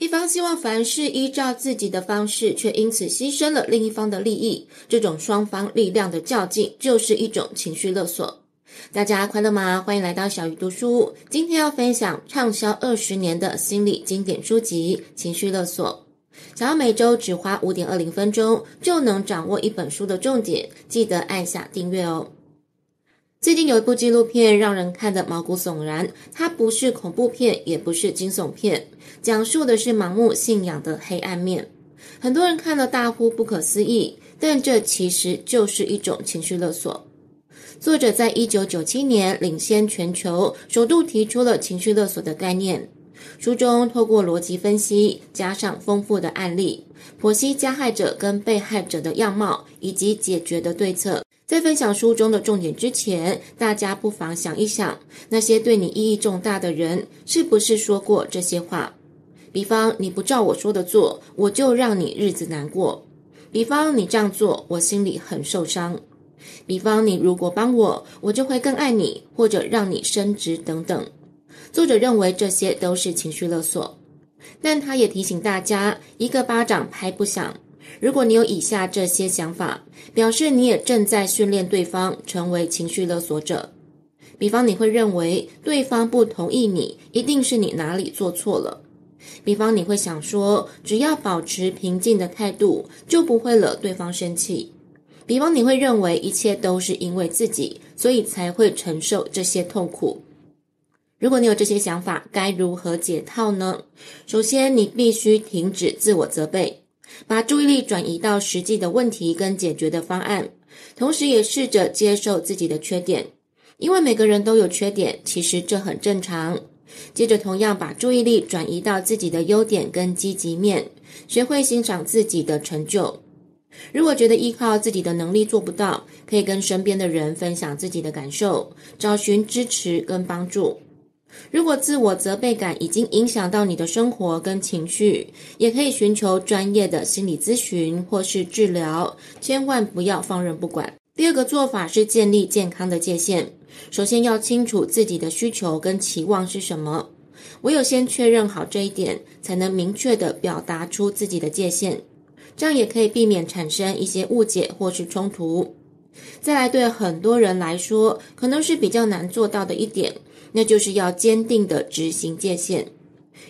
一方希望凡事依照自己的方式，却因此牺牲了另一方的利益，这种双方力量的较劲，就是一种情绪勒索。大家快乐吗？欢迎来到小鱼读书。今天要分享畅销二十年的心理经典书籍《情绪勒索》。想要每周只花五点二零分钟就能掌握一本书的重点，记得按下订阅哦。最近有一部纪录片让人看得毛骨悚然，它不是恐怖片，也不是惊悚片，讲述的是盲目信仰的黑暗面。很多人看了大呼不可思议，但这其实就是一种情绪勒索。作者在一九九七年领先全球，首度提出了情绪勒索的概念。书中透过逻辑分析，加上丰富的案例，剖析加害者跟被害者的样貌以及解决的对策。在分享书中的重点之前，大家不妨想一想，那些对你意义重大的人，是不是说过这些话？比方，你不照我说的做，我就让你日子难过；比方，你这样做，我心里很受伤；比方，你如果帮我，我就会更爱你，或者让你升职等等。作者认为这些都是情绪勒索，但他也提醒大家，一个巴掌拍不响。如果你有以下这些想法，表示你也正在训练对方成为情绪勒索者。比方，你会认为对方不同意你，一定是你哪里做错了。比方，你会想说，只要保持平静的态度，就不会惹对方生气。比方，你会认为一切都是因为自己，所以才会承受这些痛苦。如果你有这些想法，该如何解套呢？首先，你必须停止自我责备。把注意力转移到实际的问题跟解决的方案，同时也试着接受自己的缺点，因为每个人都有缺点，其实这很正常。接着，同样把注意力转移到自己的优点跟积极面，学会欣赏自己的成就。如果觉得依靠自己的能力做不到，可以跟身边的人分享自己的感受，找寻支持跟帮助。如果自我责备感已经影响到你的生活跟情绪，也可以寻求专业的心理咨询或是治疗，千万不要放任不管。第二个做法是建立健康的界限，首先要清楚自己的需求跟期望是什么，唯有先确认好这一点，才能明确地表达出自己的界限，这样也可以避免产生一些误解或是冲突。再来，对很多人来说，可能是比较难做到的一点。那就是要坚定的执行界限。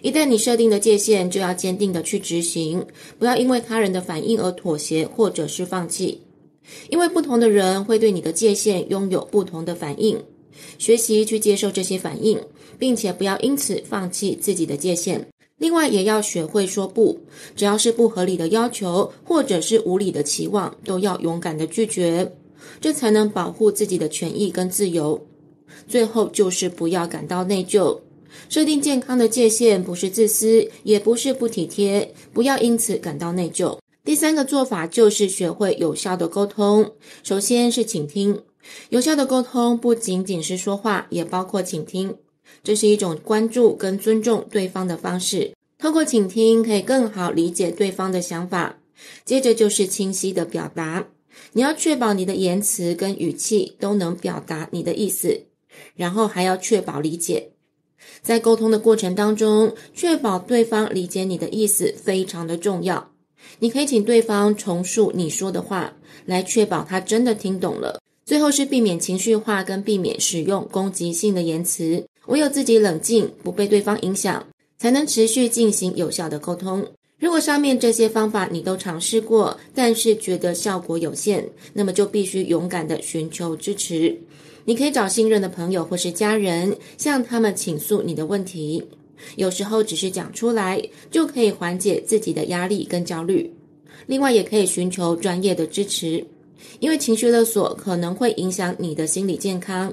一旦你设定的界限，就要坚定的去执行，不要因为他人的反应而妥协或者是放弃。因为不同的人会对你的界限拥有不同的反应，学习去接受这些反应，并且不要因此放弃自己的界限。另外，也要学会说不，只要是不合理的要求或者是无理的期望，都要勇敢的拒绝，这才能保护自己的权益跟自由。最后就是不要感到内疚，设定健康的界限不是自私，也不是不体贴，不要因此感到内疚。第三个做法就是学会有效的沟通，首先是倾听。有效的沟通不仅仅是说话，也包括倾听，这是一种关注跟尊重对方的方式。通过倾听，可以更好理解对方的想法。接着就是清晰的表达，你要确保你的言辞跟语气都能表达你的意思。然后还要确保理解，在沟通的过程当中，确保对方理解你的意思非常的重要。你可以请对方重述你说的话，来确保他真的听懂了。最后是避免情绪化，跟避免使用攻击性的言辞。唯有自己冷静，不被对方影响，才能持续进行有效的沟通。如果上面这些方法你都尝试过，但是觉得效果有限，那么就必须勇敢地寻求支持。你可以找信任的朋友或是家人，向他们倾诉你的问题。有时候只是讲出来，就可以缓解自己的压力跟焦虑。另外，也可以寻求专业的支持，因为情绪勒索可能会影响你的心理健康。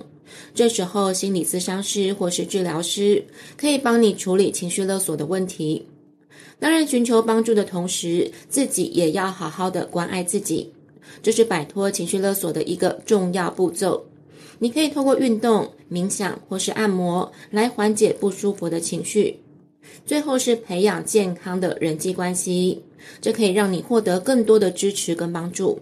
这时候，心理咨商师或是治疗师可以帮你处理情绪勒索的问题。当然，寻求帮助的同时，自己也要好好的关爱自己，这是摆脱情绪勒索的一个重要步骤。你可以透过运动、冥想或是按摩来缓解不舒服的情绪。最后是培养健康的人际关系，这可以让你获得更多的支持跟帮助。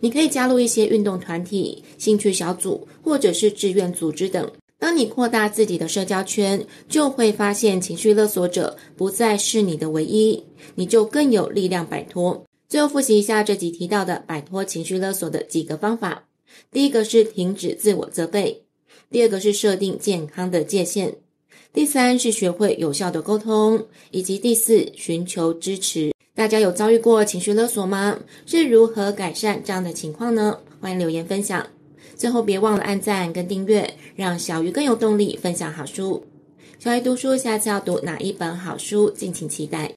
你可以加入一些运动团体、兴趣小组或者是志愿组织等，当你扩大自己的社交圈，就会发现情绪勒索者不再是你的唯一，你就更有力量摆脱。最后复习一下这集提到的摆脱情绪勒索的几个方法：第一个是停止自我责备；第二个是设定健康的界限；第三是学会有效的沟通；以及第四，寻求支持。大家有遭遇过情绪勒索吗？是如何改善这样的情况呢？欢迎留言分享。最后别忘了按赞跟订阅，让小鱼更有动力分享好书。小鱼读书，下次要读哪一本好书？敬请期待。